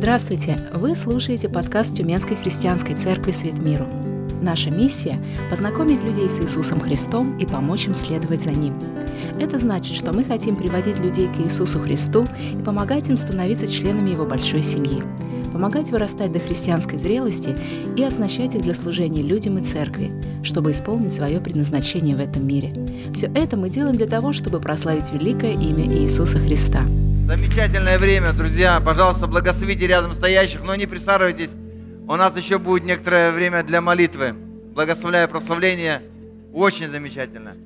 Здравствуйте! Вы слушаете подкаст Тюменской христианской церкви «Свет миру». Наша миссия – познакомить людей с Иисусом Христом и помочь им следовать за Ним. Это значит, что мы хотим приводить людей к Иисусу Христу и помогать им становиться членами Его большой семьи, помогать вырастать до христианской зрелости и оснащать их для служения людям и церкви, чтобы исполнить свое предназначение в этом мире. Все это мы делаем для того, чтобы прославить великое имя Иисуса Христа – Замечательное время, друзья. Пожалуйста, благословите рядом стоящих, но не присаживайтесь. У нас еще будет некоторое время для молитвы. Благословляю прославление. Очень замечательно.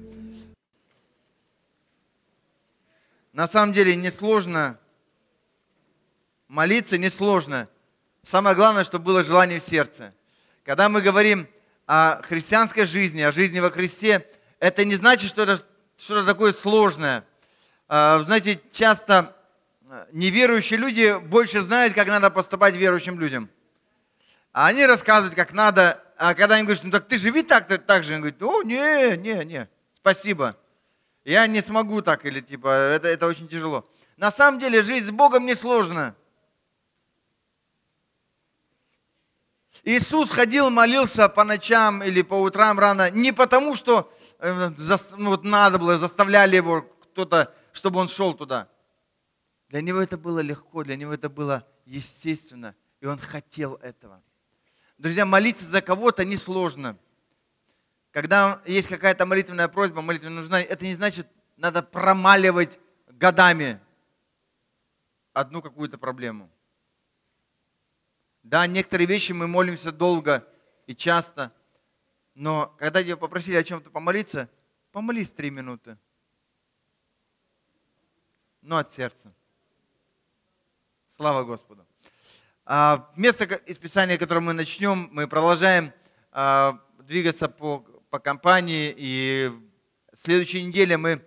На самом деле несложно молиться, несложно. Самое главное, чтобы было желание в сердце. Когда мы говорим о христианской жизни, о жизни во Христе, это не значит, что это что-то такое сложное. А, знаете, часто неверующие люди больше знают, как надо поступать верующим людям. А они рассказывают, как надо, а когда они говорят, ну так ты живи так, так же, они говорят, о, не, не, не, спасибо. Я не смогу так, или типа, это, это очень тяжело. На самом деле жизнь с Богом не сложно. Иисус ходил, молился по ночам или по утрам рано, не потому, что э, ну, вот надо было, заставляли его кто-то, чтобы он шел туда. Для него это было легко, для него это было естественно, и он хотел этого. Друзья, молиться за кого-то несложно. Когда есть какая-то молитвенная просьба, молитва нужна, это не значит, надо промаливать годами одну какую-то проблему. Да, некоторые вещи мы молимся долго и часто, но когда тебя попросили о чем-то помолиться, помолись три минуты. Но от сердца. Слава Господу. А, место из Писания, которое мы начнем, мы продолжаем а, двигаться по, по компании. И в следующей неделе мы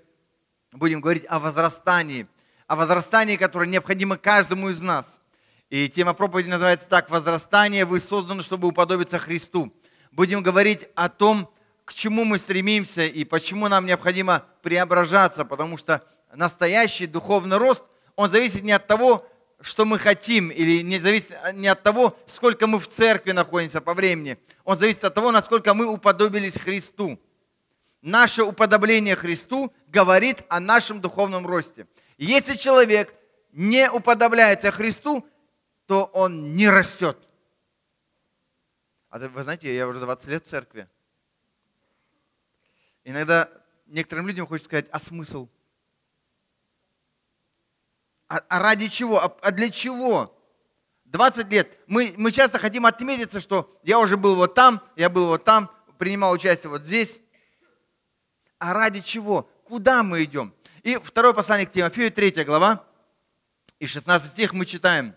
будем говорить о возрастании. О возрастании, которое необходимо каждому из нас. И тема проповеди называется так «Возрастание. Вы созданы, чтобы уподобиться Христу». Будем говорить о том, к чему мы стремимся и почему нам необходимо преображаться, потому что настоящий духовный рост, он зависит не от того, что мы хотим, или не зависит не от того, сколько мы в церкви находимся по времени. Он зависит от того, насколько мы уподобились Христу. Наше уподобление Христу говорит о нашем духовном росте. Если человек не уподобляется Христу, то он не растет. А вы знаете, я уже 20 лет в церкви. Иногда некоторым людям хочется сказать, а смысл? А, а ради чего? А, а для чего? 20 лет. Мы, мы часто хотим отметиться, что я уже был вот там, я был вот там, принимал участие вот здесь. А ради чего? Куда мы идем? И второе послание к Тимофею, 3 глава, и 16 стих мы читаем.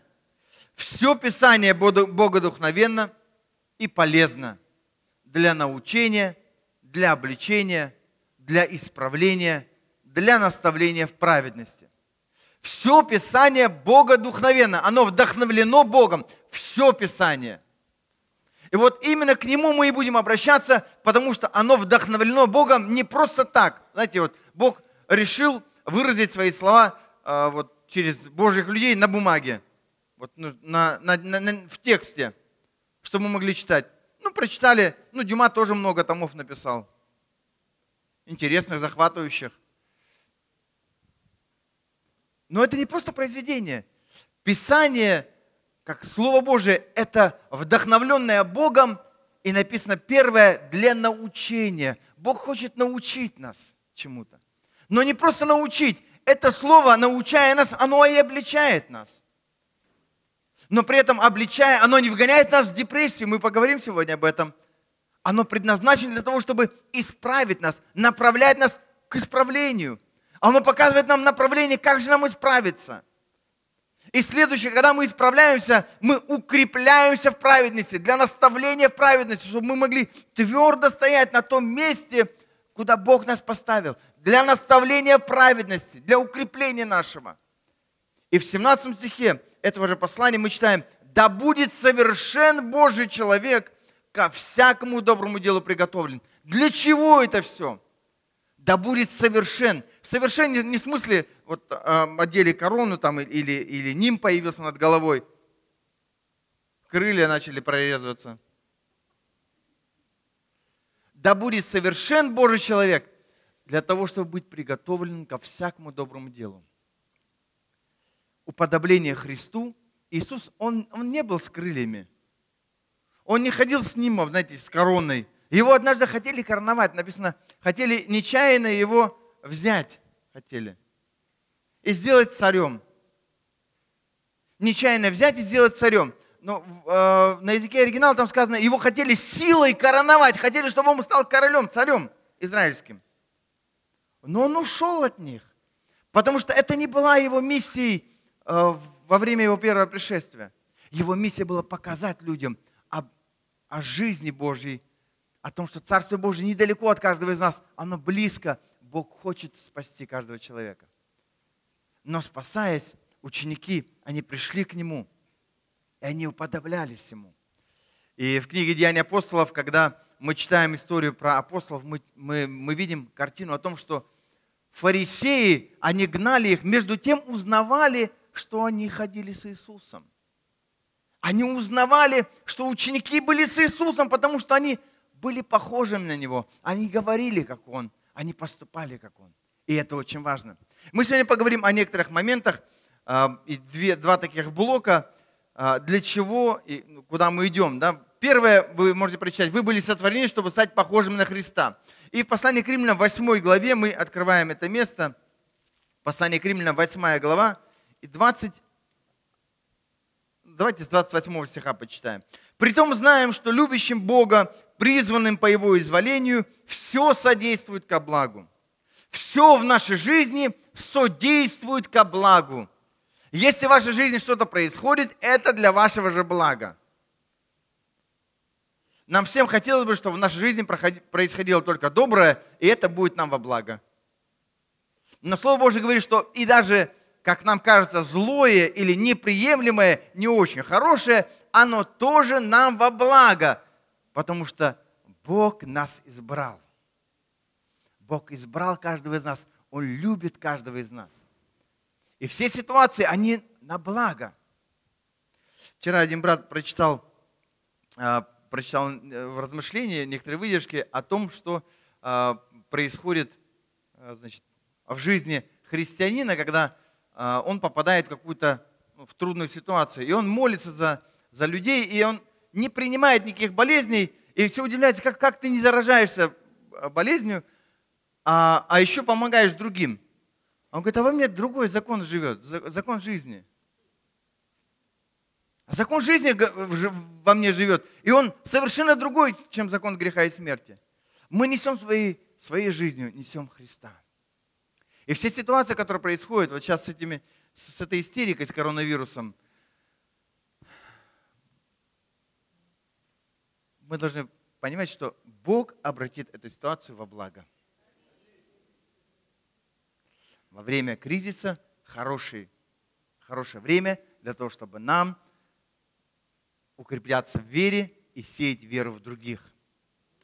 Все Писание богодухновенно и полезно для научения, для обличения, для исправления, для наставления в праведности все Писание богодухновенно, оно вдохновлено Богом. Все Писание. И вот именно к нему мы и будем обращаться, потому что оно вдохновлено Богом не просто так. Знаете, вот Бог решил выразить свои слова э, вот, через Божьих людей на бумаге, вот, ну, на, на, на, в тексте, чтобы мы могли читать. Ну, прочитали, ну, Дюма тоже много томов написал. Интересных, захватывающих. Но это не просто произведение. Писание, как Слово Божие, это вдохновленное Богом и написано первое для научения. Бог хочет научить нас чему-то. Но не просто научить. Это слово, научая нас, оно и обличает нас. Но при этом обличая, оно не вгоняет нас в депрессию. Мы поговорим сегодня об этом. Оно предназначено для того, чтобы исправить нас, направлять нас к исправлению – оно показывает нам направление, как же нам исправиться. И следующее, когда мы исправляемся, мы укрепляемся в праведности, для наставления в праведности, чтобы мы могли твердо стоять на том месте, куда Бог нас поставил. Для наставления в праведности, для укрепления нашего. И в 17 стихе этого же послания мы читаем, «Да будет совершен Божий человек, ко всякому доброму делу приготовлен». Для чего это все? Да будет совершен. Совершен не в смысле, вот одели корону там или, или ним появился над головой. крылья начали прорезываться. Да будет совершен Божий человек для того, чтобы быть приготовленным ко всякому доброму делу. Уподобление Христу, Иисус, он, он не был с крыльями. Он не ходил с ним, знаете, с короной. Его однажды хотели короновать, написано, хотели нечаянно его взять, хотели, и сделать царем. Нечаянно взять и сделать царем но э, на языке оригинала там сказано, его хотели силой короновать, хотели, чтобы он стал королем, царем израильским. Но он ушел от них, потому что это не была его миссией э, во время его первого пришествия. Его миссия была показать людям о, о жизни Божьей, о том, что Царство Божье недалеко от каждого из нас, оно близко. Бог хочет спасти каждого человека. Но спасаясь, ученики, они пришли к Нему – и они уподоблялись ему. И в книге «Деяния апостолов», когда мы читаем историю про апостолов, мы, мы, мы видим картину о том, что фарисеи, они гнали их, между тем узнавали, что они ходили с Иисусом. Они узнавали, что ученики были с Иисусом, потому что они были похожими на Него. Они говорили, как Он, они поступали, как Он. И это очень важно. Мы сегодня поговорим о некоторых моментах, а, и две, два таких блока. А, для чего и ну, куда мы идем. Да? Первое, вы можете прочитать, вы были сотворены, чтобы стать похожими на Христа. И в послании к Римлянам 8 главе мы открываем это место. Послание к Римлянам 8 глава и 20, давайте с 28 стиха почитаем. «Притом знаем, что любящим Бога, призванным по Его изволению, все содействует ко благу. Все в нашей жизни содействует ко благу если в вашей жизни что-то происходит, это для вашего же блага. Нам всем хотелось бы, чтобы в нашей жизни происходило только доброе, и это будет нам во благо. Но Слово Божье говорит, что и даже, как нам кажется, злое или неприемлемое, не очень хорошее, оно тоже нам во благо, потому что Бог нас избрал. Бог избрал каждого из нас. Он любит каждого из нас. И все ситуации, они на благо. Вчера один брат прочитал, а, прочитал э, в размышлении некоторые выдержки о том, что а, происходит а, значит, в жизни христианина, когда он попадает в какую-то ну, в трудную ситуацию. И он молится за, за людей, и он не принимает никаких болезней, и все удивляется, как, как ты не заражаешься болезнью, а, а еще помогаешь другим. Он говорит, а во мне другой закон живет, закон жизни. А закон жизни во мне живет, и он совершенно другой, чем закон греха и смерти. Мы несем своей, своей жизнью, несем Христа. И все ситуации, которые происходят, вот сейчас с, этими, с этой истерикой, с коронавирусом, мы должны понимать, что Бог обратит эту ситуацию во благо во время кризиса хороший, хорошее время для того, чтобы нам укрепляться в вере и сеять веру в других.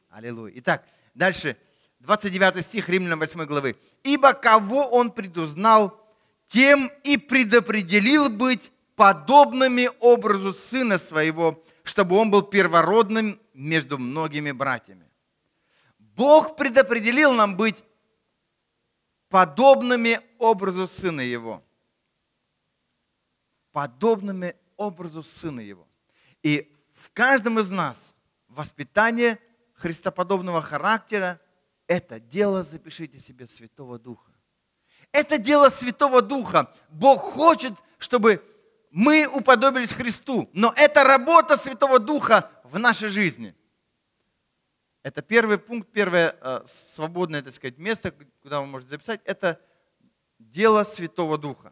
Аллилуйя. Итак, дальше, 29 стих Римлянам 8 главы. «Ибо кого он предузнал, тем и предопределил быть подобными образу сына своего, чтобы он был первородным между многими братьями». Бог предопределил нам быть подобными образу Сына Его. Подобными образу Сына Его. И в каждом из нас воспитание христоподобного характера – это дело, запишите себе, Святого Духа. Это дело Святого Духа. Бог хочет, чтобы мы уподобились Христу. Но это работа Святого Духа в нашей жизни. Это первый пункт, первое э, свободное, так сказать, место, куда вы можете записать, это дело Святого Духа.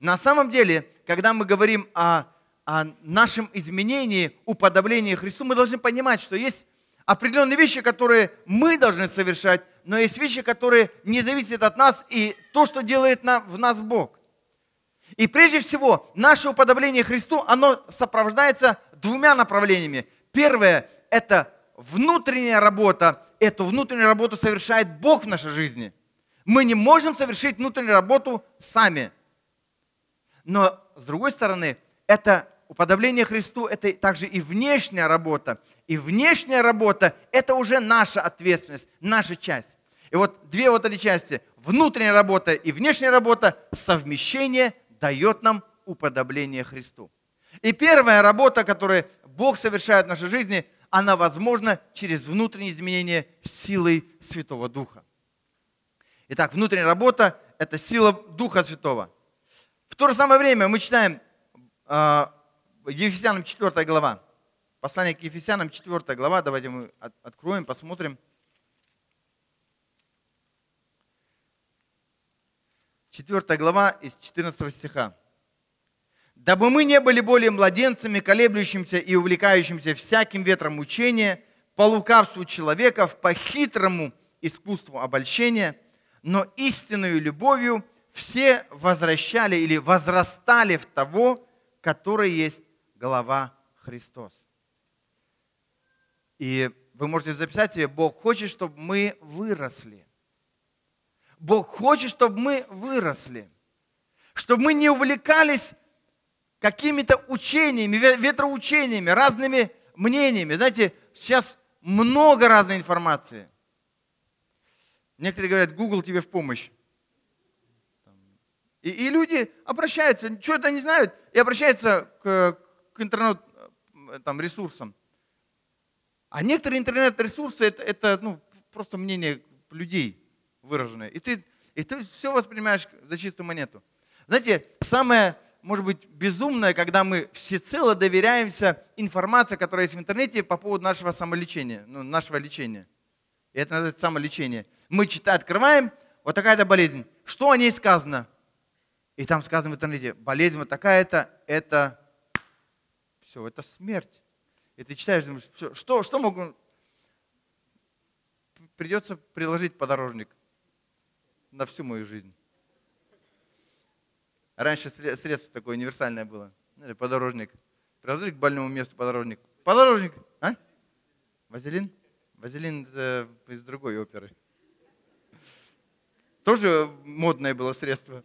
На самом деле, когда мы говорим о, о нашем изменении, уподоблении Христу, мы должны понимать, что есть определенные вещи, которые мы должны совершать, но есть вещи, которые не зависят от нас и то, что делает в нас Бог. И прежде всего, наше уподобление Христу, оно сопровождается двумя направлениями. Первое – это внутренняя работа, эту внутреннюю работу совершает Бог в нашей жизни. Мы не можем совершить внутреннюю работу сами. Но, с другой стороны, это уподобление Христу – это также и внешняя работа. И внешняя работа – это уже наша ответственность, наша часть. И вот две вот эти части – внутренняя работа и внешняя работа, совмещение дает нам уподобление Христу. И первая работа, которую Бог совершает в нашей жизни, она возможна через внутренние изменения силой Святого Духа. Итак, внутренняя работа – это сила Духа Святого. В то же самое время мы читаем э, Ефесянам 4 глава. Послание к Ефесянам 4 глава. Давайте мы откроем, посмотрим. 4 глава из 14 стиха. «Дабы мы не были более младенцами, колеблющимся и увлекающимся всяким ветром учения, по лукавству человеков, по хитрому искусству обольщения, но истинную любовью все возвращали или возрастали в того, который есть голова Христос». И вы можете записать себе, Бог хочет, чтобы мы выросли. Бог хочет, чтобы мы выросли, чтобы мы не увлекались какими-то учениями, ветроучениями, разными мнениями. Знаете, сейчас много разной информации. Некоторые говорят, Google тебе в помощь. И, и люди обращаются, что-то не знают, и обращаются к, к интернет-ресурсам. А некоторые интернет-ресурсы это, это ну, просто мнение людей выраженное. И ты, и ты все воспринимаешь за чистую монету. Знаете, самое, может быть, безумное, когда мы всецело доверяемся информации, которая есть в интернете по поводу нашего самолечения, ну, нашего лечения. И это называется самолечение. Мы читаем, открываем, вот такая-то болезнь. Что о ней сказано? И там сказано в интернете, болезнь вот такая-то, это все, это смерть. И ты читаешь, думаешь, что, что могу... Придется приложить подорожник на всю мою жизнь. Раньше средство такое универсальное было. Подорожник. Приложить к больному месту подорожник. Подорожник, а? Вазелин? Вазелин это из другой оперы. Тоже модное было средство.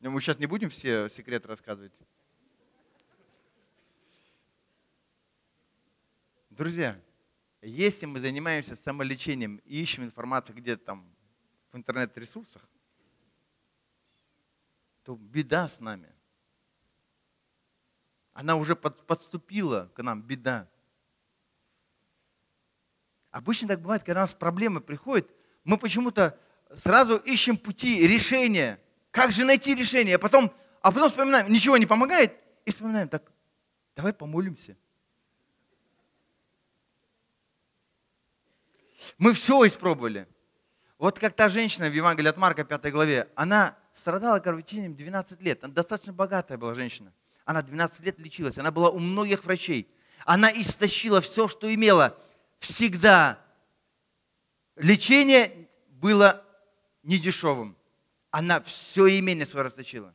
Мы сейчас не будем все секреты рассказывать. Друзья, если мы занимаемся самолечением и ищем информацию где-то там в интернет-ресурсах, то беда с нами. Она уже подступила к нам, беда. Обычно так бывает, когда у нас проблемы приходят, мы почему-то сразу ищем пути решения. Как же найти решение? А потом, а потом вспоминаем, ничего не помогает, и вспоминаем, так, давай помолимся. Мы все испробовали. Вот как та женщина в Евангелии от Марка, 5 главе, она страдала кровотечением 12 лет. Она достаточно богатая была женщина. Она 12 лет лечилась. Она была у многих врачей. Она истощила все, что имела. Всегда. Лечение было недешевым. Она все имение свое расточила.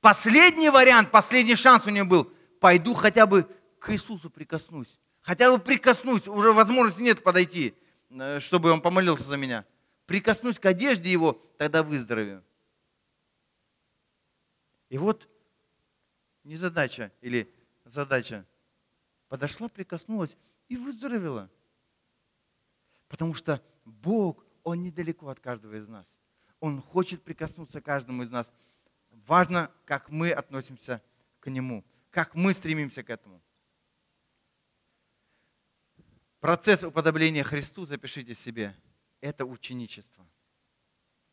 Последний вариант, последний шанс у нее был. Пойду хотя бы к Иисусу прикоснусь. Хотя бы прикоснусь. Уже возможности нет подойти. Э, чтобы он помолился за меня. Прикоснусь к одежде его, тогда выздоровею. И вот не задача или задача. Подошла, прикоснулась и выздоровела. Потому что Бог, Он недалеко от каждого из нас. Он хочет прикоснуться к каждому из нас. Важно, как мы относимся к Нему, как мы стремимся к этому. Процесс уподобления Христу, запишите себе, это ученичество.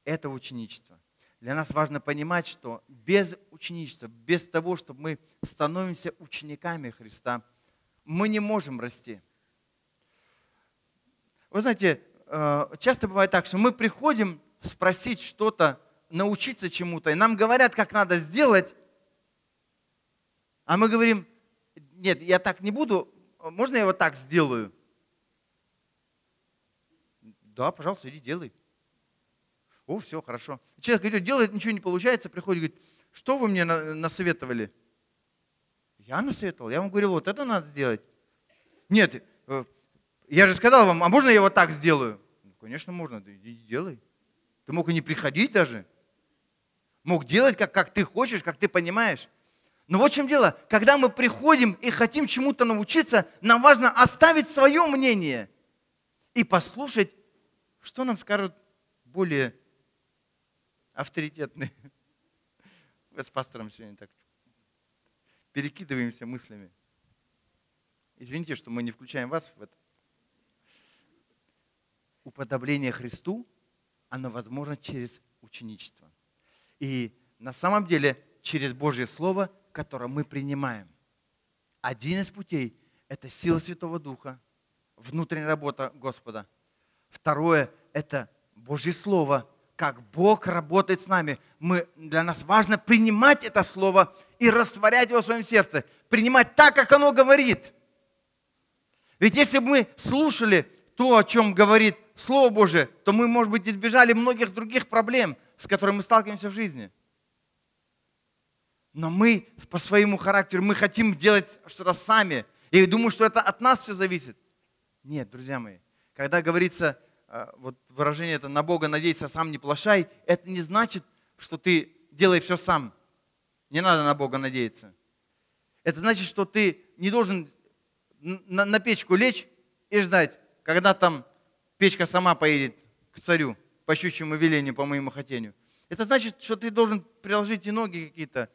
Это ученичество. Для нас важно понимать, что без ученичества, без того, чтобы мы становимся учениками Христа, мы не можем расти. Вы знаете, э, часто бывает так, что мы приходим спросить что-то, научиться чему-то, и нам говорят, как надо сделать, а мы говорим, нет, я так не буду, можно я вот так сделаю? Да, пожалуйста, иди делай. О, все, хорошо. Человек идет, делает, ничего не получается, приходит и говорит, что вы мне насоветовали? Я насоветовал, я вам говорил, вот это надо сделать. Нет, э, я же сказал вам, а можно я вот так сделаю? Ну, конечно, можно, да иди делай. Ты мог и не приходить даже. мог делать, как, как ты хочешь, как ты понимаешь. Но вот в чем дело. Когда мы приходим и хотим чему-то научиться, нам важно оставить свое мнение и послушать, что нам скажут более авторитетные. Мы с пастором сегодня так перекидываемся мыслями. Извините, что мы не включаем вас в это. Уподобление Христу, оно возможно через ученичество. И на самом деле через Божье Слово, которое мы принимаем. Один из путей – это сила Святого Духа, внутренняя работа Господа. Второе – это Божье Слово, как Бог работает с нами. Мы, для нас важно принимать это Слово и растворять его в своем сердце. Принимать так, как оно говорит. Ведь если бы мы слушали то, о чем говорит Слово Божие, то мы, может быть, избежали многих других проблем, с которыми мы сталкиваемся в жизни. Но мы по своему характеру, мы хотим делать что-то сами. И думаю, что это от нас все зависит. Нет, друзья мои, когда говорится, вот выражение это «на Бога надейся, сам не плашай», это не значит, что ты делай все сам. Не надо на Бога надеяться. Это значит, что ты не должен на, печку лечь и ждать, когда там печка сама поедет к царю по щучьему велению, по моему хотению. Это значит, что ты должен приложить и ноги какие-то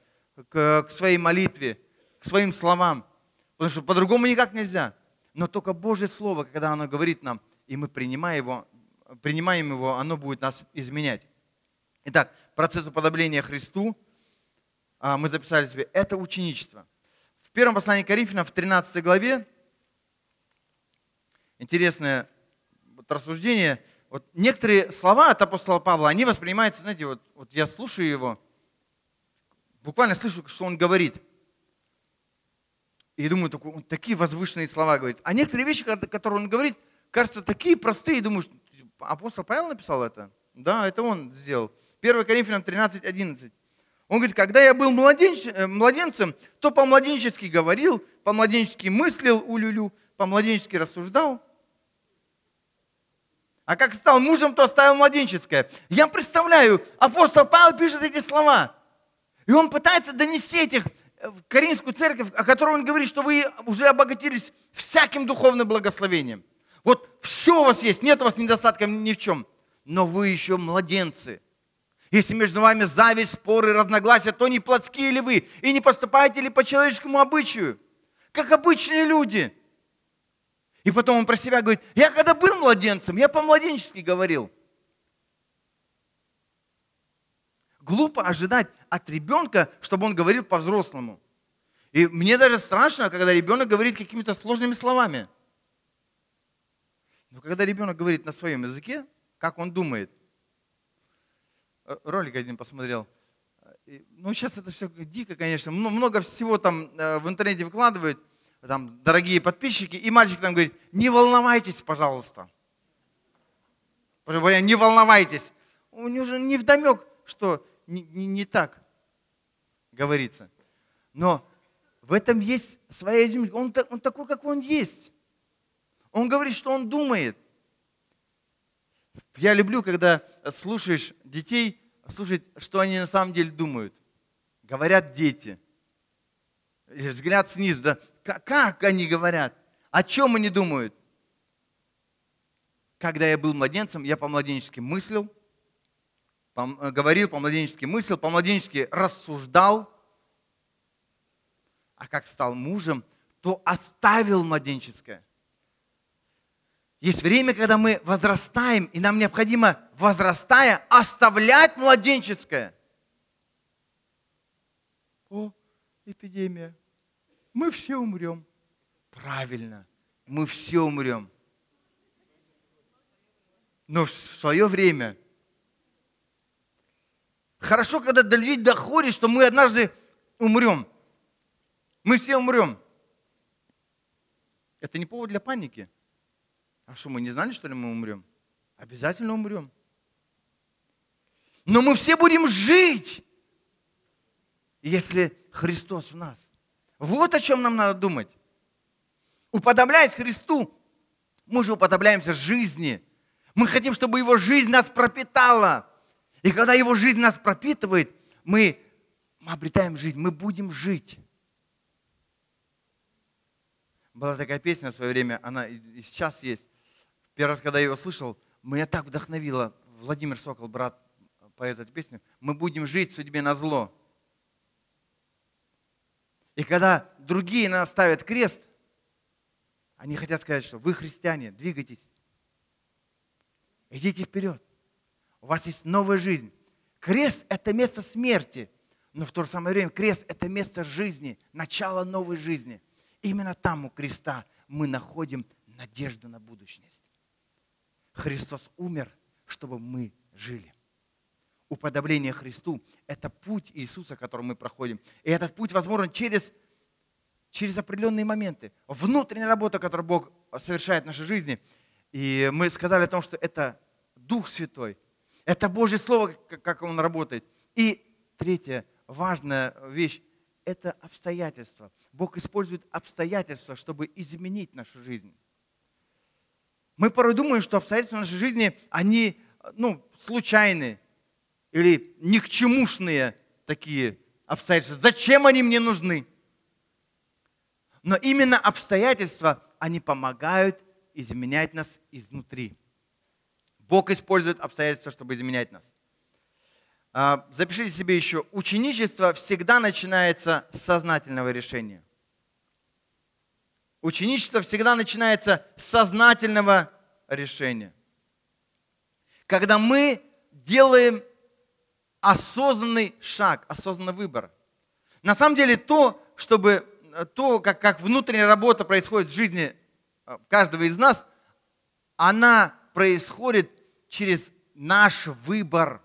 к своей молитве, к своим словам. Потому что по-другому никак нельзя. Но только Божье Слово, когда оно говорит нам, и мы принимаем его, принимаем его, оно будет нас изменять. Итак, процесс уподобления Христу, а, мы записали себе, это ученичество. В первом послании Коринфянам, в 13 главе, интересное вот рассуждение. Вот некоторые слова от апостола Павла, они воспринимаются, знаете, вот, вот я слушаю его, буквально слышу, что он говорит. И думаю, такие возвышенные слова говорит. А некоторые вещи, которые он говорит, кажутся такие простые. Думаю, апостол Павел написал это? Да, это он сделал. 1 Коринфянам 13, 11. Он говорит, когда я был младенч, э, младенцем, то по-младенчески говорил, по-младенчески мыслил улюлю, по-младенчески рассуждал. А как стал мужем, то оставил младенческое. Я представляю, апостол Павел пишет эти слова. И он пытается донести этих э, в Каринскую церковь, о которой он говорит, что вы уже обогатились всяким духовным благословением. Все у вас есть, нет у вас недостатка ни в чем. Но вы еще младенцы. Если между вами зависть, споры, разногласия, то не плотские ли вы? И не поступаете ли по человеческому обычаю? Как обычные люди – и потом он про себя говорит, я когда был младенцем, я по-младенчески говорил. Глупо ожидать от ребенка, чтобы он говорил по-взрослому. И мне даже страшно, когда ребенок говорит какими-то сложными словами. Но когда ребенок говорит на своем языке, как он думает. Э, ролик один посмотрел. Ну, сейчас это все дико, конечно. Много всего там э, в интернете выкладывают там, дорогие подписчики, и мальчик там говорит, не волновайтесь, пожалуйста. Не волновайтесь. У него же не вдомек, что не, не, не так говорится. Но в этом есть своя изюминка. Он, он такой, какой он есть. Он говорит, что он думает. Я люблю, когда слушаешь детей, слушать, что они на самом деле думают. Говорят дети. Взгляд снизу, да, как они говорят? О чем они думают? Когда я был младенцем, я по-младенчески мыслил, по, говорил по-младенчески мыслил, по-младенчески рассуждал. А как стал мужем, то оставил младенческое. Есть время, когда мы возрастаем, и нам необходимо, возрастая, оставлять младенческое. О, эпидемия мы все умрем. Правильно, мы все умрем. Но в свое время. Хорошо, когда до людей доходит, что мы однажды умрем. Мы все умрем. Это не повод для паники. А что, мы не знали, что ли, мы умрем? Обязательно умрем. Но мы все будем жить, если Христос в нас. Вот о чем нам надо думать. Уподобляясь Христу, мы же уподобляемся жизни. Мы хотим, чтобы Его жизнь нас пропитала. И когда Его жизнь нас пропитывает, мы, мы обретаем жизнь, мы будем жить. Была такая песня в свое время, она и сейчас есть. Первый раз, когда я ее слышал, меня так вдохновило. Владимир Сокол, брат, поет эту песню. Мы будем жить судьбе на зло. И когда другие на нас ставят крест, они хотят сказать, что вы христиане, двигайтесь. Идите вперед. У вас есть новая жизнь. Крест – это место смерти, но в то же самое время крест – это место жизни, начало новой жизни. Именно там у креста мы находим надежду на будущность. Христос умер, чтобы мы жили. Уподобление Христу – это путь Иисуса, который мы проходим. И этот путь возможен через, через определенные моменты. Внутренняя работа, которую Бог совершает в нашей жизни. И мы сказали о том, что это Дух Святой – это Божье Слово, как он работает. И третья важная вещь – это обстоятельства. Бог использует обстоятельства, чтобы изменить нашу жизнь. Мы порой думаем, что обстоятельства нашей жизни, они ну, случайные или ни к чемушные такие обстоятельства. Зачем они мне нужны? Но именно обстоятельства, они помогают изменять нас изнутри. Бог использует обстоятельства, чтобы изменять нас. А, запишите себе еще, ученичество всегда начинается с сознательного решения. Ученичество всегда начинается с сознательного решения. Когда мы делаем осознанный шаг, осознанный выбор. На самом деле то, чтобы, то как, как внутренняя работа происходит в жизни а, каждого из нас, она происходит через наш выбор.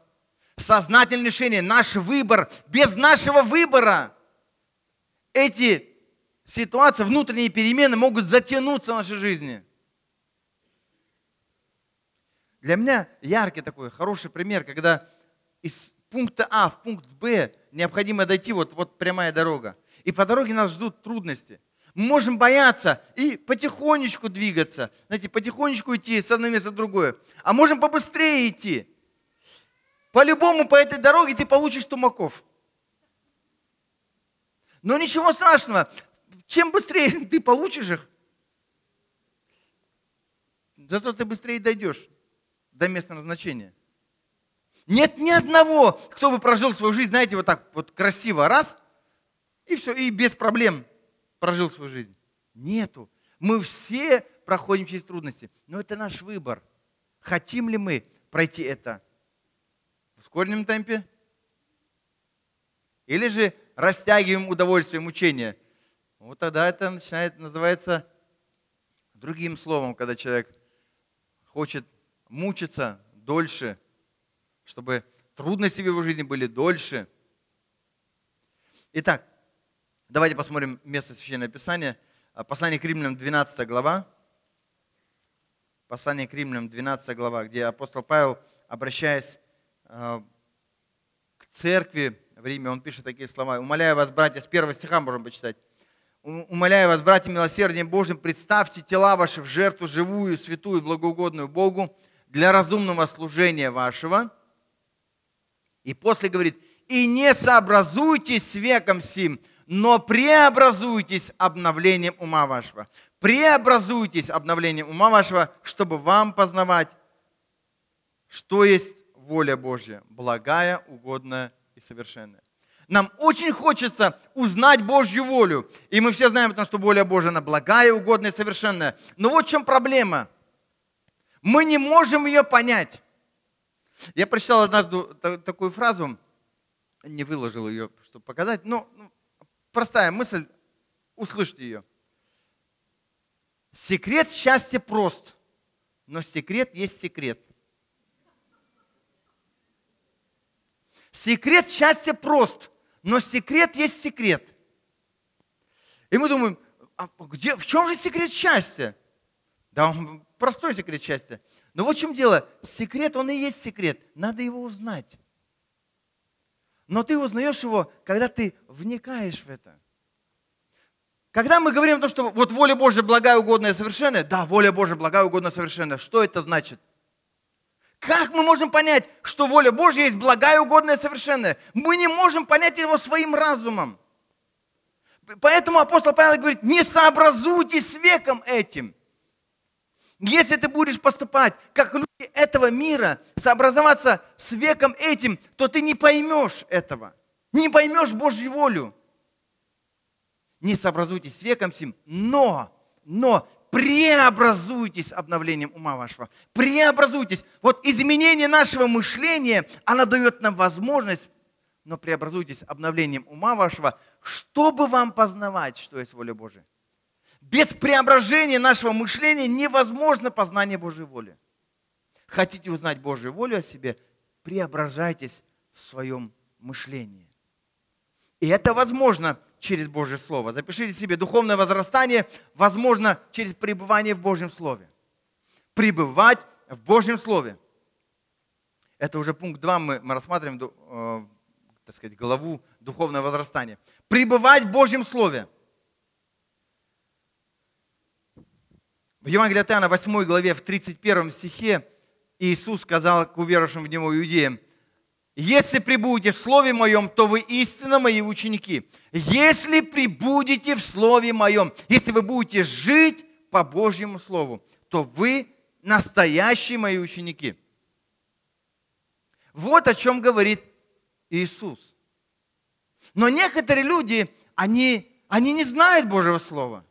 Сознательное решение, наш выбор. Без нашего выбора эти ситуации, внутренние перемены могут затянуться в нашей жизни. Для меня яркий такой, хороший пример, когда из пункта А в пункт Б необходимо дойти, вот, вот прямая дорога. И по дороге нас ждут трудности – мы можем бояться и потихонечку двигаться, знаете, потихонечку идти с одного места в другое. А можем побыстрее идти. По-любому по этой дороге ты получишь тумаков. Но ничего страшного. Чем быстрее ты получишь их, зато ты быстрее дойдешь до места назначения. Нет ни одного, кто бы прожил свою жизнь, знаете, вот так вот красиво, раз, и все, и без проблем прожил свою жизнь? Нету. Мы все проходим через трудности, но это наш выбор. Хотим ли мы пройти это в ускоренном темпе? Или же растягиваем удовольствие мучения? Вот тогда это начинает называется другим словом, когда человек хочет мучиться дольше, чтобы трудности в его жизни были дольше. Итак, Давайте посмотрим место Священного Писания. А, послание к Римлянам, 12 глава. Послание к Римлянам, 12 глава, где апостол Павел, обращаясь а, к церкви в Риме, он пишет такие слова. «Умоляю вас, братья», с первого стиха можем почитать. «Умоляю вас, братья, милосердием Божьим, представьте тела ваши в жертву живую, святую, благоугодную Богу для разумного служения вашего». И после говорит, «И не сообразуйтесь с веком сим, но преобразуйтесь обновлением ума вашего. Преобразуйтесь обновлением ума вашего, чтобы вам познавать, что есть воля Божья, благая, угодная и совершенная. Нам очень хочется узнать Божью волю. И мы все знаем, потому что воля Божья, она благая, угодная совершенная. Но вот в чем проблема. Мы не можем ее понять. Я прочитал однажды такую фразу, не выложил ее, чтобы показать, но ну, простая мысль, услышьте ее. Секрет счастья прост, но секрет есть секрет. Секрет счастья прост, но секрет есть секрет. И мы думаем, а где, в чем же секрет счастья? Да, простой секрет счастья. Но вот в чем дело. Секрет, он и есть секрет. Надо его узнать. Но ты узнаешь его, когда ты вникаешь в это. Когда мы говорим о том, что вот воля Божья благая, угодная, совершенная, да, воля Божья благая, угодная, совершенная, что это значит? Как мы можем понять, что воля Божья есть благая, угодная, совершенная? Мы не можем понять его своим разумом. Поэтому апостол Павел говорит, не сообразуйтесь с веком этим. Если ты будешь поступать, как люди этого мира, сообразоваться с веком этим, то ты не поймешь этого. Не поймешь Божью волю. Не сообразуйтесь с веком сим, но, но преобразуйтесь обновлением ума вашего. Преобразуйтесь. Вот изменение нашего мышления, оно дает нам возможность, но преобразуйтесь обновлением ума вашего, чтобы вам познавать, что есть воля Божия. Без преображения нашего мышления невозможно познание Божьей воли. Хотите узнать Божью волю о себе, преображайтесь в своем мышлении. И это возможно через Божье Слово. Запишите себе, духовное возрастание возможно через пребывание в Божьем Слове. Пребывать в Божьем Слове. Это уже пункт 2, мы, мы рассматриваем, э, так сказать, главу духовное возрастание. Пребывать в Божьем Слове. В Евангелии от Иоанна 8 главе, в 31 стихе, Иисус сказал к уверовавшим в Него иудеям, если прибудете в Слове Моем, то вы истинно мои ученики. Если прибудете в Слове Моем, если вы будете жить по Божьему Слову, то вы настоящие мои ученики. Вот о чем говорит Иисус. Но некоторые люди, они, они не знают Божьего Слова.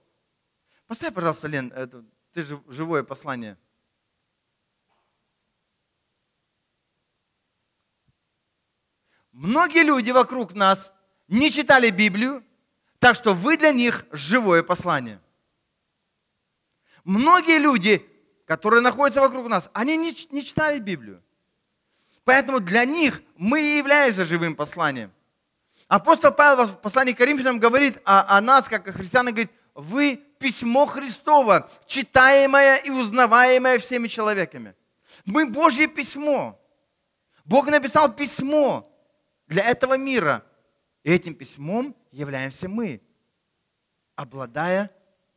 Поставь, пожалуйста, Лен, это, ты же живое послание. Многие люди вокруг нас не читали Библию, так что вы для них живое послание. Многие люди, которые находятся вокруг нас, они не, не читали Библию. Поэтому для них мы и являемся живым посланием. Апостол Павел в послании к Коринфянам говорит о, о нас, как о христианах, говорит, вы письмо Христово, читаемое и узнаваемое всеми человеками. Мы Божье письмо. Бог написал письмо для этого мира. И этим письмом являемся мы, обладая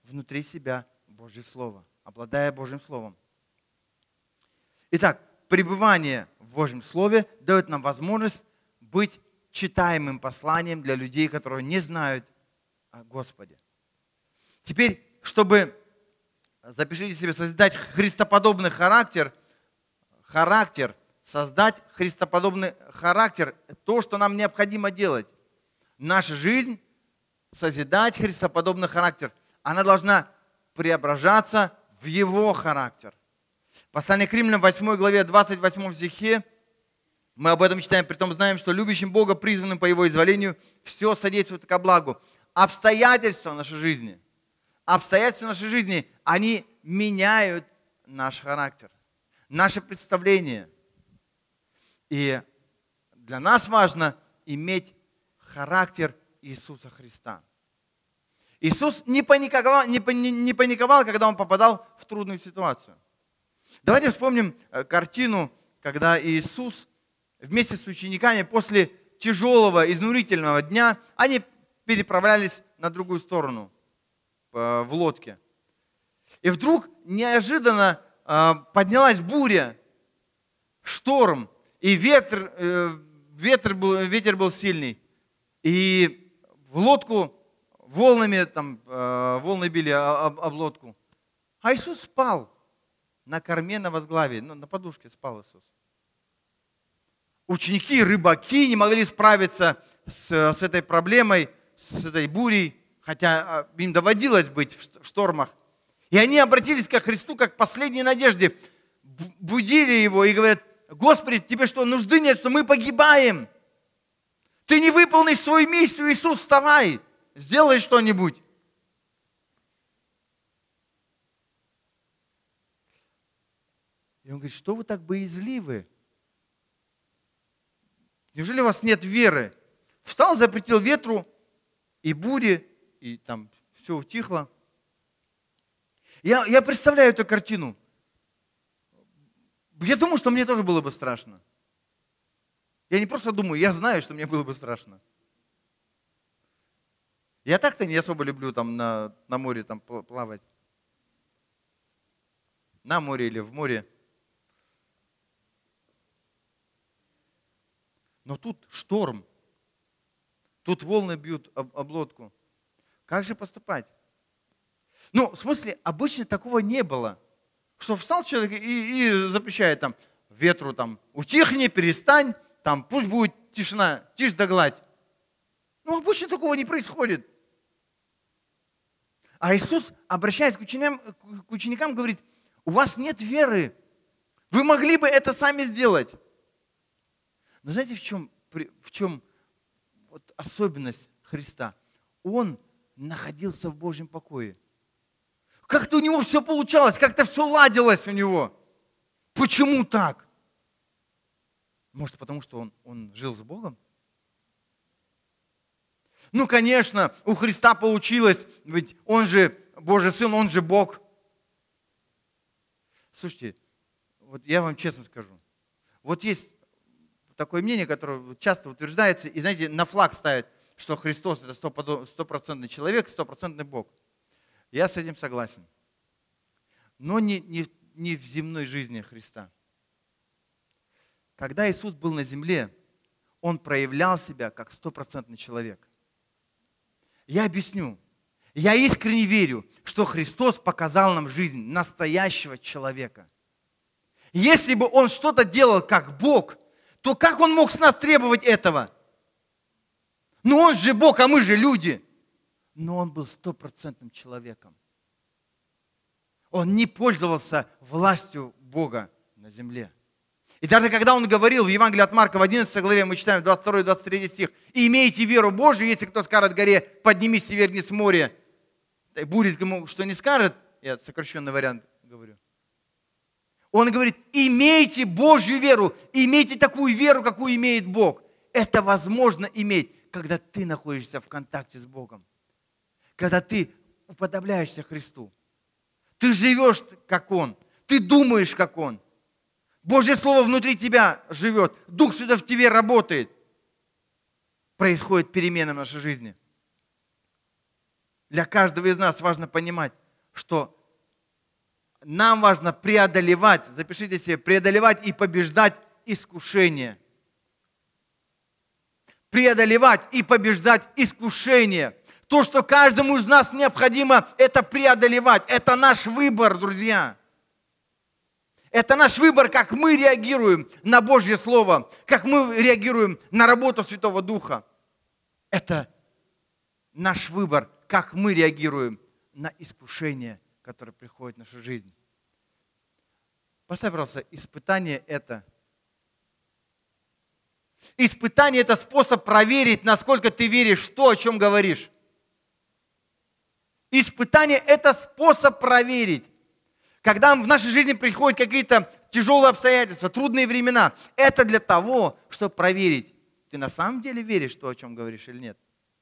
внутри себя Божье Слово, обладая Божьим Словом. Итак, пребывание в Божьем Слове дает нам возможность быть читаемым посланием для людей, которые не знают о Господе. Теперь, чтобы, запишите себе, создать христоподобный характер, характер – создать христоподобный характер, то, что нам необходимо делать. Наша жизнь созидать христоподобный характер. Она должна преображаться в его характер. Послание к Римлянам 8 главе 28 стихе мы об этом читаем, при том знаем, что любящим Бога, призванным по Его изволению, все содействует ко благу. Обстоятельства нашей жизни, обстоятельства нашей жизни, они меняют наш характер, наше представление – и для нас важно иметь характер Иисуса Христа. Иисус не паниковал, не, не паниковал, когда он попадал в трудную ситуацию. Давайте вспомним э, картину, когда Иисус вместе с учениками после тяжелого, изнурительного дня, они переправлялись на другую сторону э, в лодке. И вдруг неожиданно э, поднялась буря, шторм, и ветер, э, ветер, был, ветер был сильный, и в лодку волнами, там, э, волны били об, об лодку. А Иисус спал на корме, на возглаве, ну, на подушке спал Иисус. Ученики, рыбаки не могли справиться с, с этой проблемой, с этой бурей, хотя а, им доводилось быть в штормах. И они обратились ко Христу как к последней надежде, будили его и говорят, Господи, тебе что, нужды нет, что мы погибаем? Ты не выполнишь свою миссию, Иисус, вставай, сделай что-нибудь. И он говорит, что вы так боязливы? Неужели у вас нет веры? Встал, запретил ветру и буре, и там все утихло. Я, я представляю эту картину. Я думаю, что мне тоже было бы страшно. Я не просто думаю, я знаю, что мне было бы страшно. Я так-то не особо люблю там на, на море там плавать. На море или в море. Но тут шторм, тут волны бьют об, об лодку. Как же поступать? Ну, в смысле, обычно такого не было. Что встал человек и, и запрещает там ветру там, утихни, перестань, там пусть будет тишина, тишь да гладь. Ну, обычно такого не происходит. А Иисус, обращаясь к ученикам, к ученикам, говорит, у вас нет веры. Вы могли бы это сами сделать. Но знаете, в чем, в чем вот особенность Христа? Он находился в Божьем покое. Как-то у него все получалось, как-то все ладилось у него. Почему так? Может, потому что он, он жил с Богом? Ну, конечно, у Христа получилось, ведь Он же Божий Сын, Он же Бог. Слушайте, вот я вам честно скажу, вот есть такое мнение, которое часто утверждается, и знаете, на флаг ставят, что Христос это стопроцентный человек, стопроцентный Бог. Я с этим согласен. Но не, не, не в земной жизни Христа. Когда Иисус был на земле, Он проявлял себя как стопроцентный человек. Я объясню. Я искренне верю, что Христос показал нам жизнь настоящего человека. Если бы Он что-то делал как Бог, то как Он мог с нас требовать этого? Ну Он же Бог, а мы же люди. Но Он был стопроцентным человеком. Он не пользовался властью Бога на земле. И даже когда он говорил в Евангелии от Марка в 11 главе, мы читаем 22-23 стих, «И имейте веру Божию, если кто скажет горе, поднимись и верни с моря». Будет кому что не скажет, я сокращенный вариант говорю. Он говорит, имейте Божью веру, имейте такую веру, какую имеет Бог. Это возможно иметь, когда ты находишься в контакте с Богом. Когда ты уподобляешься Христу. Ты живешь, как Он. Ты думаешь, как Он. Божье Слово внутри тебя живет, Дух сюда в тебе работает. Происходит перемена в нашей жизни. Для каждого из нас важно понимать, что нам важно преодолевать, запишите себе, преодолевать и побеждать искушение. Преодолевать и побеждать искушение. То, что каждому из нас необходимо, это преодолевать. Это наш выбор, друзья. Это наш выбор, как мы реагируем на Божье Слово, как мы реагируем на работу Святого Духа. Это наш выбор, как мы реагируем на искушение, которое приходит в нашу жизнь. Поставь, пожалуйста, испытание это. Испытание это способ проверить, насколько ты веришь в то, о чем говоришь. Испытание это способ проверить, когда в нашей жизни приходят какие-то тяжелые обстоятельства, трудные времена, это для того, чтобы проверить, ты на самом деле веришь то, о чем говоришь или нет.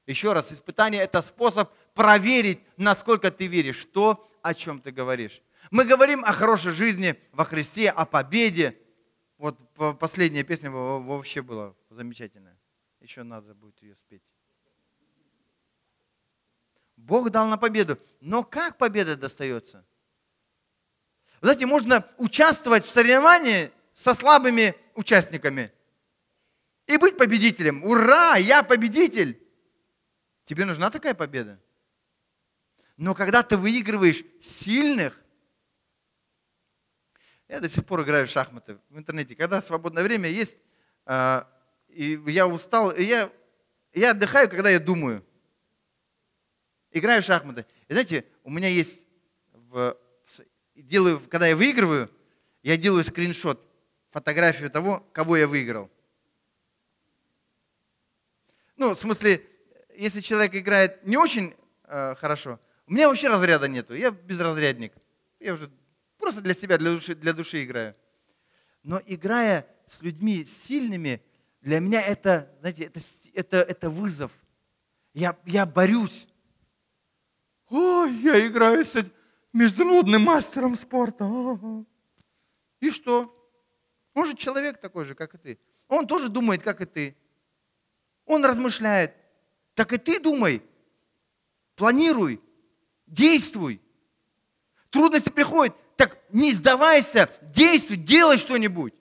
Еще раз, испытание – это способ проверить, насколько ты веришь то, о чем ты говоришь. Мы говорим о хорошей жизни во Христе, о победе. Вот последняя песня вообще была замечательная. Еще надо будет ее спеть. Бог дал на победу. Но как победа достается? Знаете, можно участвовать в соревновании со слабыми участниками и быть победителем. Ура, я победитель! Тебе нужна такая победа? Но когда ты выигрываешь сильных, я до сих пор играю в шахматы в интернете. Когда свободное время есть, а, и я устал, и я, я отдыхаю, когда я думаю. Играю в шахматы. И знаете, у меня есть в делаю, когда я выигрываю, я делаю скриншот, фотографию того, кого я выиграл. Ну, в смысле, если человек играет не очень э, хорошо, у меня вообще разряда нету, я безразрядник. Я уже просто для себя, для души, для души играю. Но играя с людьми сильными, для меня это, знаете, это, это, это вызов. Я, я борюсь. Ой, я играю с, международным мастером спорта. И что? Же человек такой же, как и ты. Он тоже думает, как и ты. Он размышляет. Так и ты думай. Планируй. Действуй. Трудности приходят. Так не сдавайся. Действуй. Делай что-нибудь.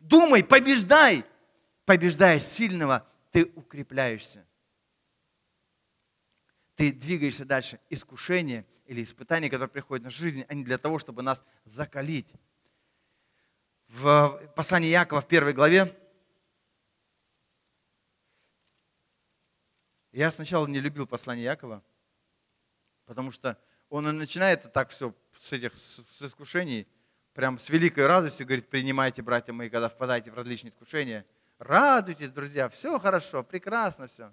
Думай, побеждай. побеждая сильного, ты укрепляешься. Ты двигаешься дальше. Искушение или испытания, которые приходят в нашу жизнь, они для того, чтобы нас закалить. В послании Якова в первой главе я сначала не любил послание Якова, потому что он начинает так все с этих с искушений, прям с великой радостью говорит, принимайте, братья мои, когда впадаете в различные искушения. Радуйтесь, друзья, все хорошо, прекрасно все.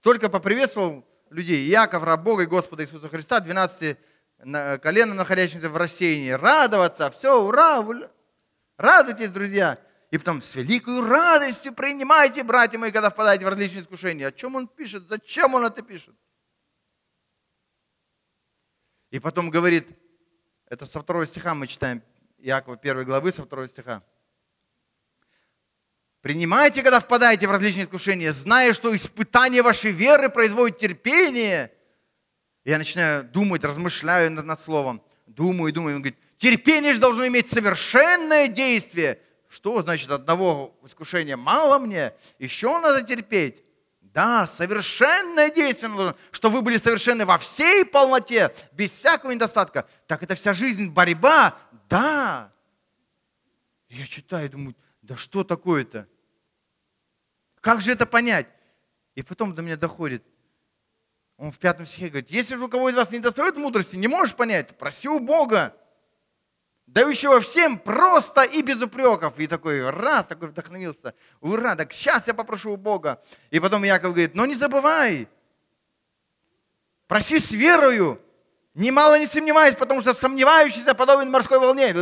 Только поприветствовал людей. Яков, раб Бога и Господа Иисуса Христа, 12 коленом находящимся в рассеянии. Радоваться, все, ура, радуйтесь, друзья. И потом с великой радостью принимайте, братья мои, когда впадаете в различные искушения. О чем он пишет? Зачем он это пишет? И потом говорит, это со второго стиха мы читаем, Иакова первой главы со второго стиха. Принимайте, когда впадаете в различные искушения, зная, что испытание вашей веры производит терпение. Я начинаю думать, размышляю над, над словом. Думаю, думаю. Он говорит, терпение же должно иметь совершенное действие. Что значит одного искушения мало мне? Еще надо терпеть. Да, совершенное действие, что вы были совершенны во всей полноте, без всякого недостатка. Так это вся жизнь, борьба. Да. Я читаю, думаю, да что такое-то? Как же это понять? И потом до меня доходит. Он в пятом стихе говорит, если же у кого из вас не достает мудрости, не можешь понять, проси у Бога, дающего всем просто и без упреков. И такой, раз, такой вдохновился, ура, так сейчас я попрошу у Бога. И потом Яков говорит, но не забывай, проси с верою, немало не сомневаясь, потому что сомневающийся подобен морской волне.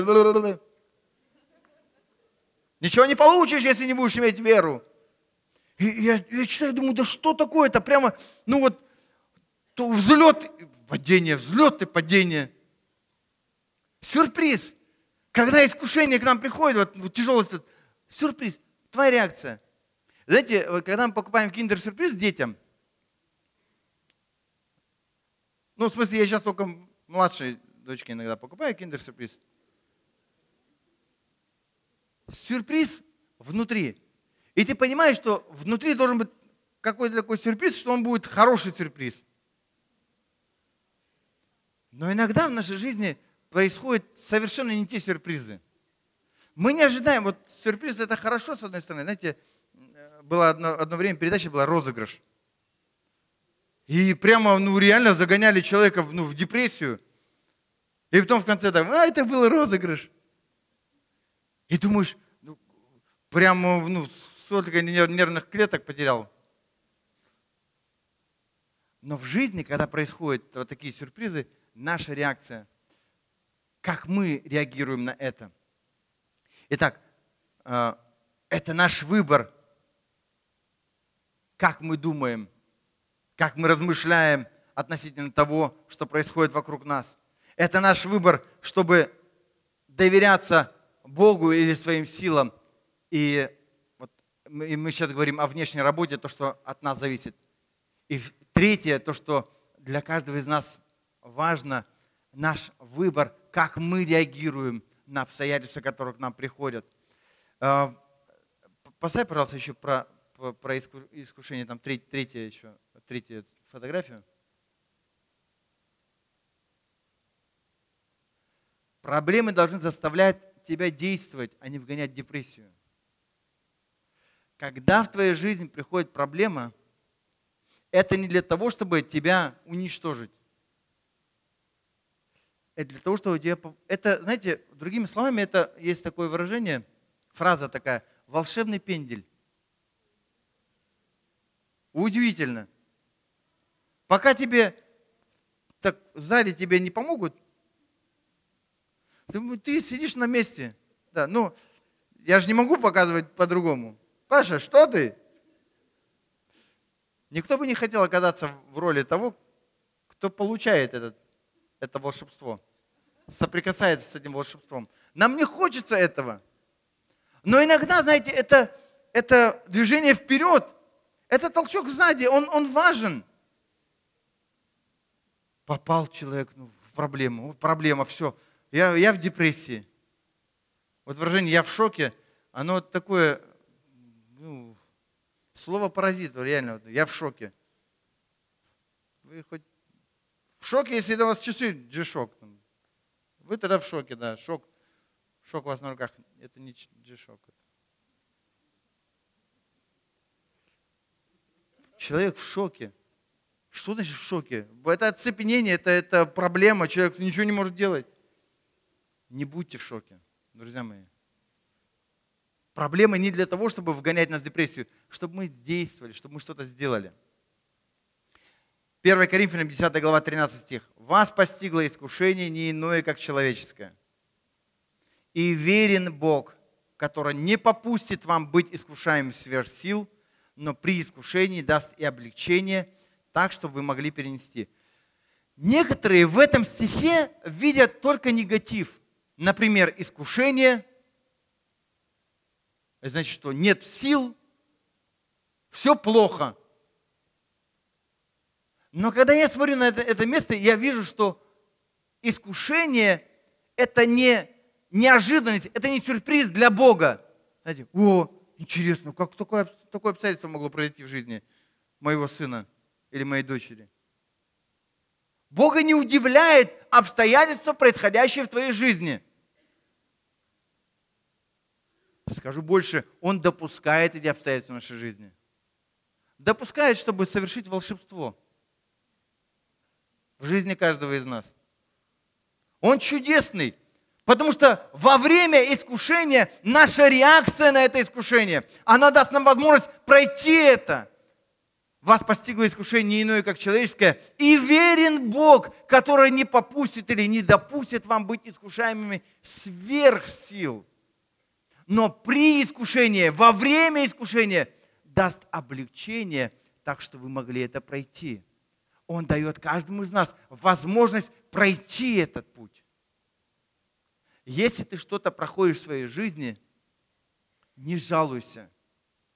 Ничего не получишь, если не будешь иметь веру. И я, я читаю, думаю, да что такое это? Прямо, ну вот, то взлет, падение, взлет и падение. Сюрприз. Когда искушение к нам приходит, вот, вот тяжелость, сюрприз. Твоя реакция. Знаете, вот, когда мы покупаем киндер-сюрприз детям, ну, в смысле, я сейчас только младшей дочке иногда покупаю киндер-сюрприз – сюрприз внутри. И ты понимаешь, что внутри должен быть какой-то такой сюрприз, что он будет хороший сюрприз. Но иногда в нашей жизни происходят совершенно не те сюрпризы. Мы не ожидаем, вот сюрприз это хорошо, с одной стороны. Знаете, было одно, одно время передача была розыгрыш. И прямо, ну, реально загоняли человека ну, в депрессию. И потом в конце там, а, это был розыгрыш. И думаешь, ну, прямо ну, столько нервных клеток потерял. Но в жизни, когда происходят вот такие сюрпризы, наша реакция, как мы реагируем на это. Итак, э, это наш выбор, как мы думаем, как мы размышляем относительно того, что происходит вокруг нас. Это наш выбор, чтобы доверяться Богу или своим силам. И, вот, и мы сейчас говорим о внешней работе, то, что от нас зависит. И третье, то, что для каждого из нас важно, наш выбор, как мы реагируем на обстоятельства, которые к нам приходят. А, поставь, пожалуйста, еще про, про искушение, там третья еще, третья фотографию. Проблемы должны заставлять тебя действовать, а не вгонять в депрессию. Когда в твою жизнь приходит проблема, это не для того, чтобы тебя уничтожить. Это для того, чтобы тебя... Это, знаете, другими словами, это есть такое выражение, фраза такая, волшебный пендель. Удивительно. Пока тебе так сзади тебе не помогут, ты, ты сидишь на месте. Да, ну, я же не могу показывать по-другому. Паша, что ты? Никто бы не хотел оказаться в роли того, кто получает этот, это волшебство, соприкасается с этим волшебством. Нам не хочется этого. Но иногда, знаете, это, это движение вперед, это толчок сзади, он, он важен. Попал человек ну, в проблему, проблема, все я, я в депрессии. Вот выражение «я в шоке», оно такое, ну, слово паразит, реально, я в шоке. Вы хоть в шоке, если у вас часы G-Shock. Вы тогда в шоке, да, шок. Шок у вас на руках, это не G-Shock. Человек в шоке. Что значит в шоке? Это оцепенение, это, это проблема, человек ничего не может делать. Не будьте в шоке, друзья мои. Проблема не для того, чтобы вгонять нас в депрессию, чтобы мы действовали, чтобы мы что-то сделали. 1 Коринфянам 10 глава 13 стих. «Вас постигло искушение не иное, как человеческое. И верен Бог, который не попустит вам быть искушаемым сверх сил, но при искушении даст и облегчение, так, чтобы вы могли перенести». Некоторые в этом стихе видят только негатив. Например, искушение. Значит, что нет сил, все плохо – но когда я смотрю на это, это место, я вижу, что искушение – это не неожиданность, это не сюрприз для Бога. Знаете, о, интересно, как такое, такое обстоятельство могло произойти в жизни моего сына или моей дочери? Бога не удивляет обстоятельства, происходящие в твоей жизни. Скажу больше, Он допускает эти обстоятельства в нашей жизни. Допускает, чтобы совершить волшебство – в жизни каждого из нас. Он чудесный, потому что во время искушения наша реакция на это искушение, она даст нам возможность пройти это. Вас постигло искушение не иное, как человеческое, и верен Бог, который не попустит или не допустит вам быть искушаемыми сверх сил. Но при искушении, во время искушения даст облегчение, так что вы могли это пройти. Он дает каждому из нас возможность пройти этот путь. Если ты что-то проходишь в своей жизни, не жалуйся,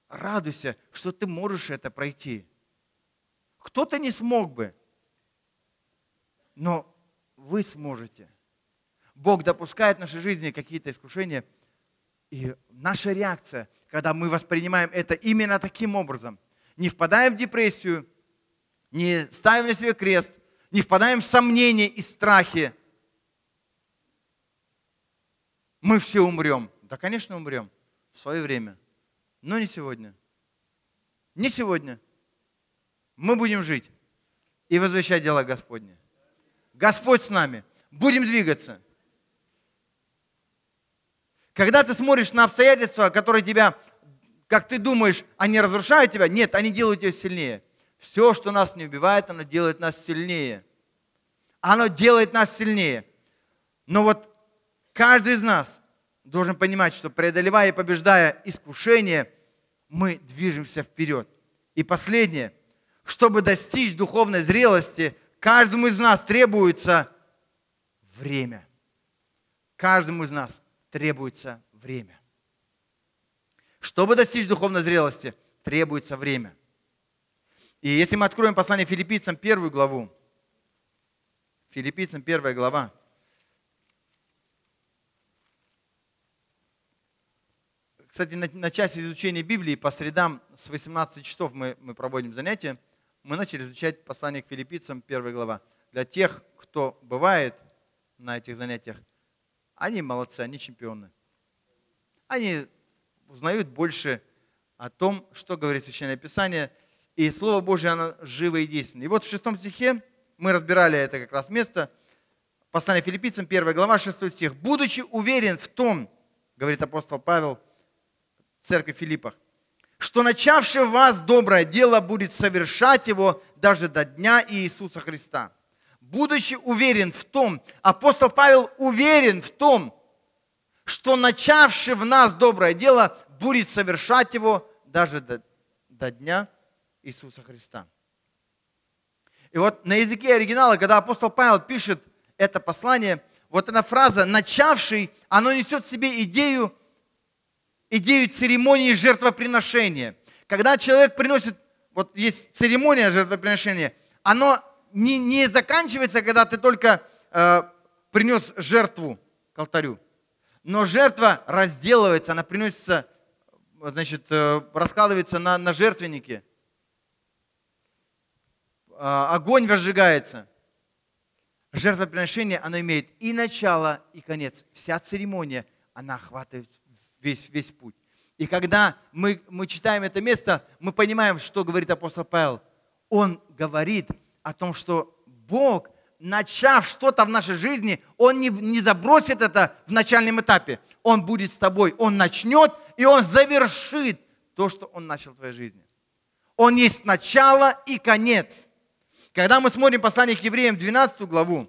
радуйся, что ты можешь это пройти. Кто-то не смог бы, но вы сможете. Бог допускает в нашей жизни какие-то искушения, и наша реакция, когда мы воспринимаем это именно таким образом, не впадаем в депрессию – не ставим на себе крест, не впадаем в сомнения и страхи. Мы все умрем. Да, конечно, умрем в свое время, но не сегодня. Не сегодня. Мы будем жить и возвещать дела Господне. Господь с нами. Будем двигаться. Когда ты смотришь на обстоятельства, которые тебя, как ты думаешь, они разрушают тебя, нет, они делают тебя сильнее. Все, что нас не убивает, оно делает нас сильнее. Оно делает нас сильнее. Но вот каждый из нас должен понимать, что преодолевая и побеждая искушение, мы движемся вперед. И последнее, чтобы достичь духовной зрелости, каждому из нас требуется время. Каждому из нас требуется время. Чтобы достичь духовной зрелости, требуется время. И если мы откроем послание филиппийцам, первую главу, филиппийцам, первая глава, Кстати, на, на часть изучения Библии по средам с 18 часов мы, мы проводим занятия. Мы начали изучать послание к филиппийцам, первая глава. Для тех, кто бывает на этих занятиях, они молодцы, они чемпионы. Они узнают больше о том, что говорит Священное Писание – и Слово Божье, оно живо и действенно. И вот в шестом стихе, мы разбирали это как раз место, послание филиппийцам, 1 глава, 6 стих. «Будучи уверен в том, — говорит апостол Павел, церковь Филиппах, что начавший в вас доброе дело будет совершать его даже до дня Иисуса Христа. Будучи уверен в том, апостол Павел уверен в том, что начавший в нас доброе дело будет совершать его даже до, до дня Иисуса Христа. И вот на языке оригинала, когда апостол Павел пишет это послание, вот эта фраза «начавший», она несет в себе идею, идею церемонии жертвоприношения. Когда человек приносит, вот есть церемония жертвоприношения, оно не, не заканчивается, когда ты только э, принес жертву к алтарю. Но жертва разделывается, она приносится значит, э, раскладывается на, на жертвеннике. А, огонь возжигается. Жертвоприношение, оно имеет и начало, и конец. Вся церемония, она охватывает весь, весь путь. И когда мы, мы читаем это место, мы понимаем, что говорит апостол Павел. Он говорит о том, что Бог, начав что-то в нашей жизни, Он не, не забросит это в начальном этапе. Он будет с тобой, Он начнет, и Он завершит то, что Он начал в твоей жизни. Он есть начало и конец. Когда мы смотрим послание к евреям, 12 главу,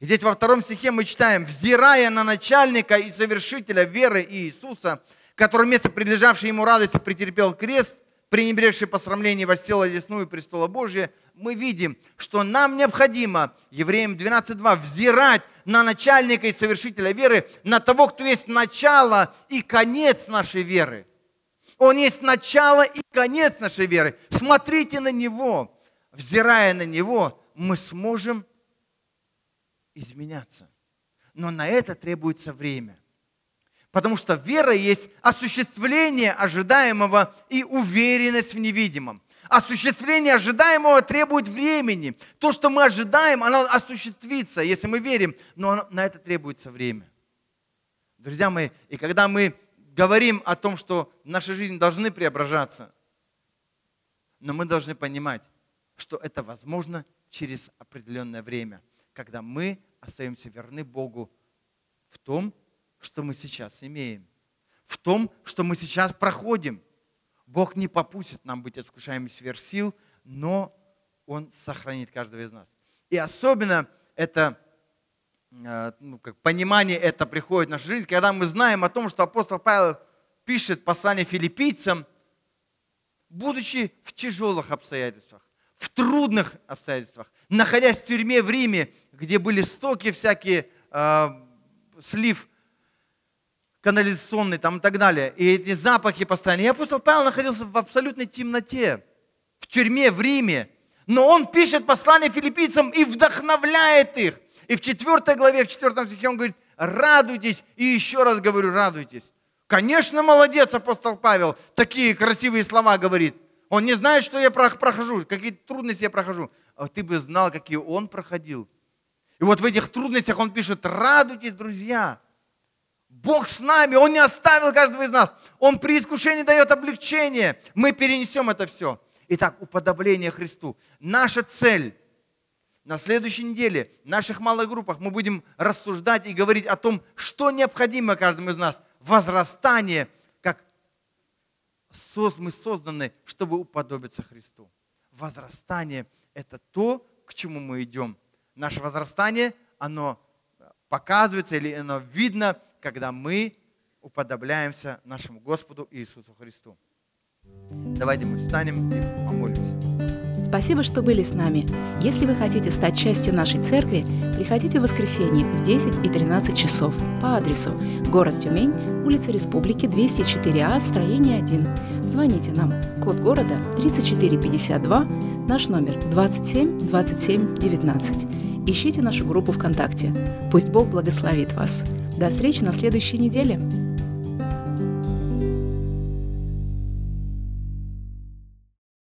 и здесь во втором стихе мы читаем, «Взирая на начальника и совершителя веры Иисуса, который вместо прилежавшей ему радости претерпел крест, пренебрегший посрамление воссел одесную престола Божия, мы видим, что нам необходимо, евреям 12.2, взирать на начальника и совершителя веры, на того, кто есть начало и конец нашей веры. Он есть начало и конец нашей веры. Смотрите на Него. Взирая на Него, мы сможем изменяться. Но на это требуется время. Потому что вера есть осуществление ожидаемого и уверенность в невидимом. Осуществление ожидаемого требует времени. То, что мы ожидаем, оно осуществится, если мы верим, но на это требуется время. Друзья мои, и когда мы говорим о том, что наша жизнь должны преображаться, но мы должны понимать, что это возможно через определенное время, когда мы остаемся верны Богу в том, что мы сейчас имеем, в том, что мы сейчас проходим. Бог не попустит нам быть искушаемыми сверх сил, но Он сохранит каждого из нас. И особенно это э, ну, как понимание это приходит в нашу жизнь, когда мы знаем о том, что апостол Павел пишет послание филиппийцам, будучи в тяжелых обстоятельствах, в трудных обстоятельствах, находясь в тюрьме в Риме, где были стоки всякие, э, слив канализационный там и так далее, и эти запахи постоянно. И апостол Павел находился в абсолютной темноте, в тюрьме в Риме. Но он пишет послание филиппийцам и вдохновляет их. И в 4 главе, в 4 стихе он говорит, радуйтесь, и еще раз говорю, радуйтесь. Конечно, молодец, апостол Павел, такие красивые слова говорит. Он не знает, что я прохожу, какие трудности я прохожу. А ты бы знал, какие он проходил. И вот в этих трудностях он пишет, радуйтесь, друзья. Бог с нами, Он не оставил каждого из нас. Он при искушении дает облегчение. Мы перенесем это все. Итак, уподобление Христу. Наша цель на следующей неделе в наших малых группах мы будем рассуждать и говорить о том, что необходимо каждому из нас. Возрастание, как мы созданы, чтобы уподобиться Христу. Возрастание – это то, к чему мы идем. Наше возрастание, оно показывается или оно видно – когда мы уподобляемся нашему Господу Иисусу Христу. Давайте мы встанем и помолимся. Спасибо, что были с нами. Если вы хотите стать частью нашей церкви, приходите в воскресенье в 10 и 13 часов по адресу город Тюмень, улица Республики, 204А, строение 1. Звоните нам. Код города 3452, наш номер 27 27 19. Ищите нашу группу ВКонтакте. Пусть Бог благословит вас. До встречи на следующей неделе.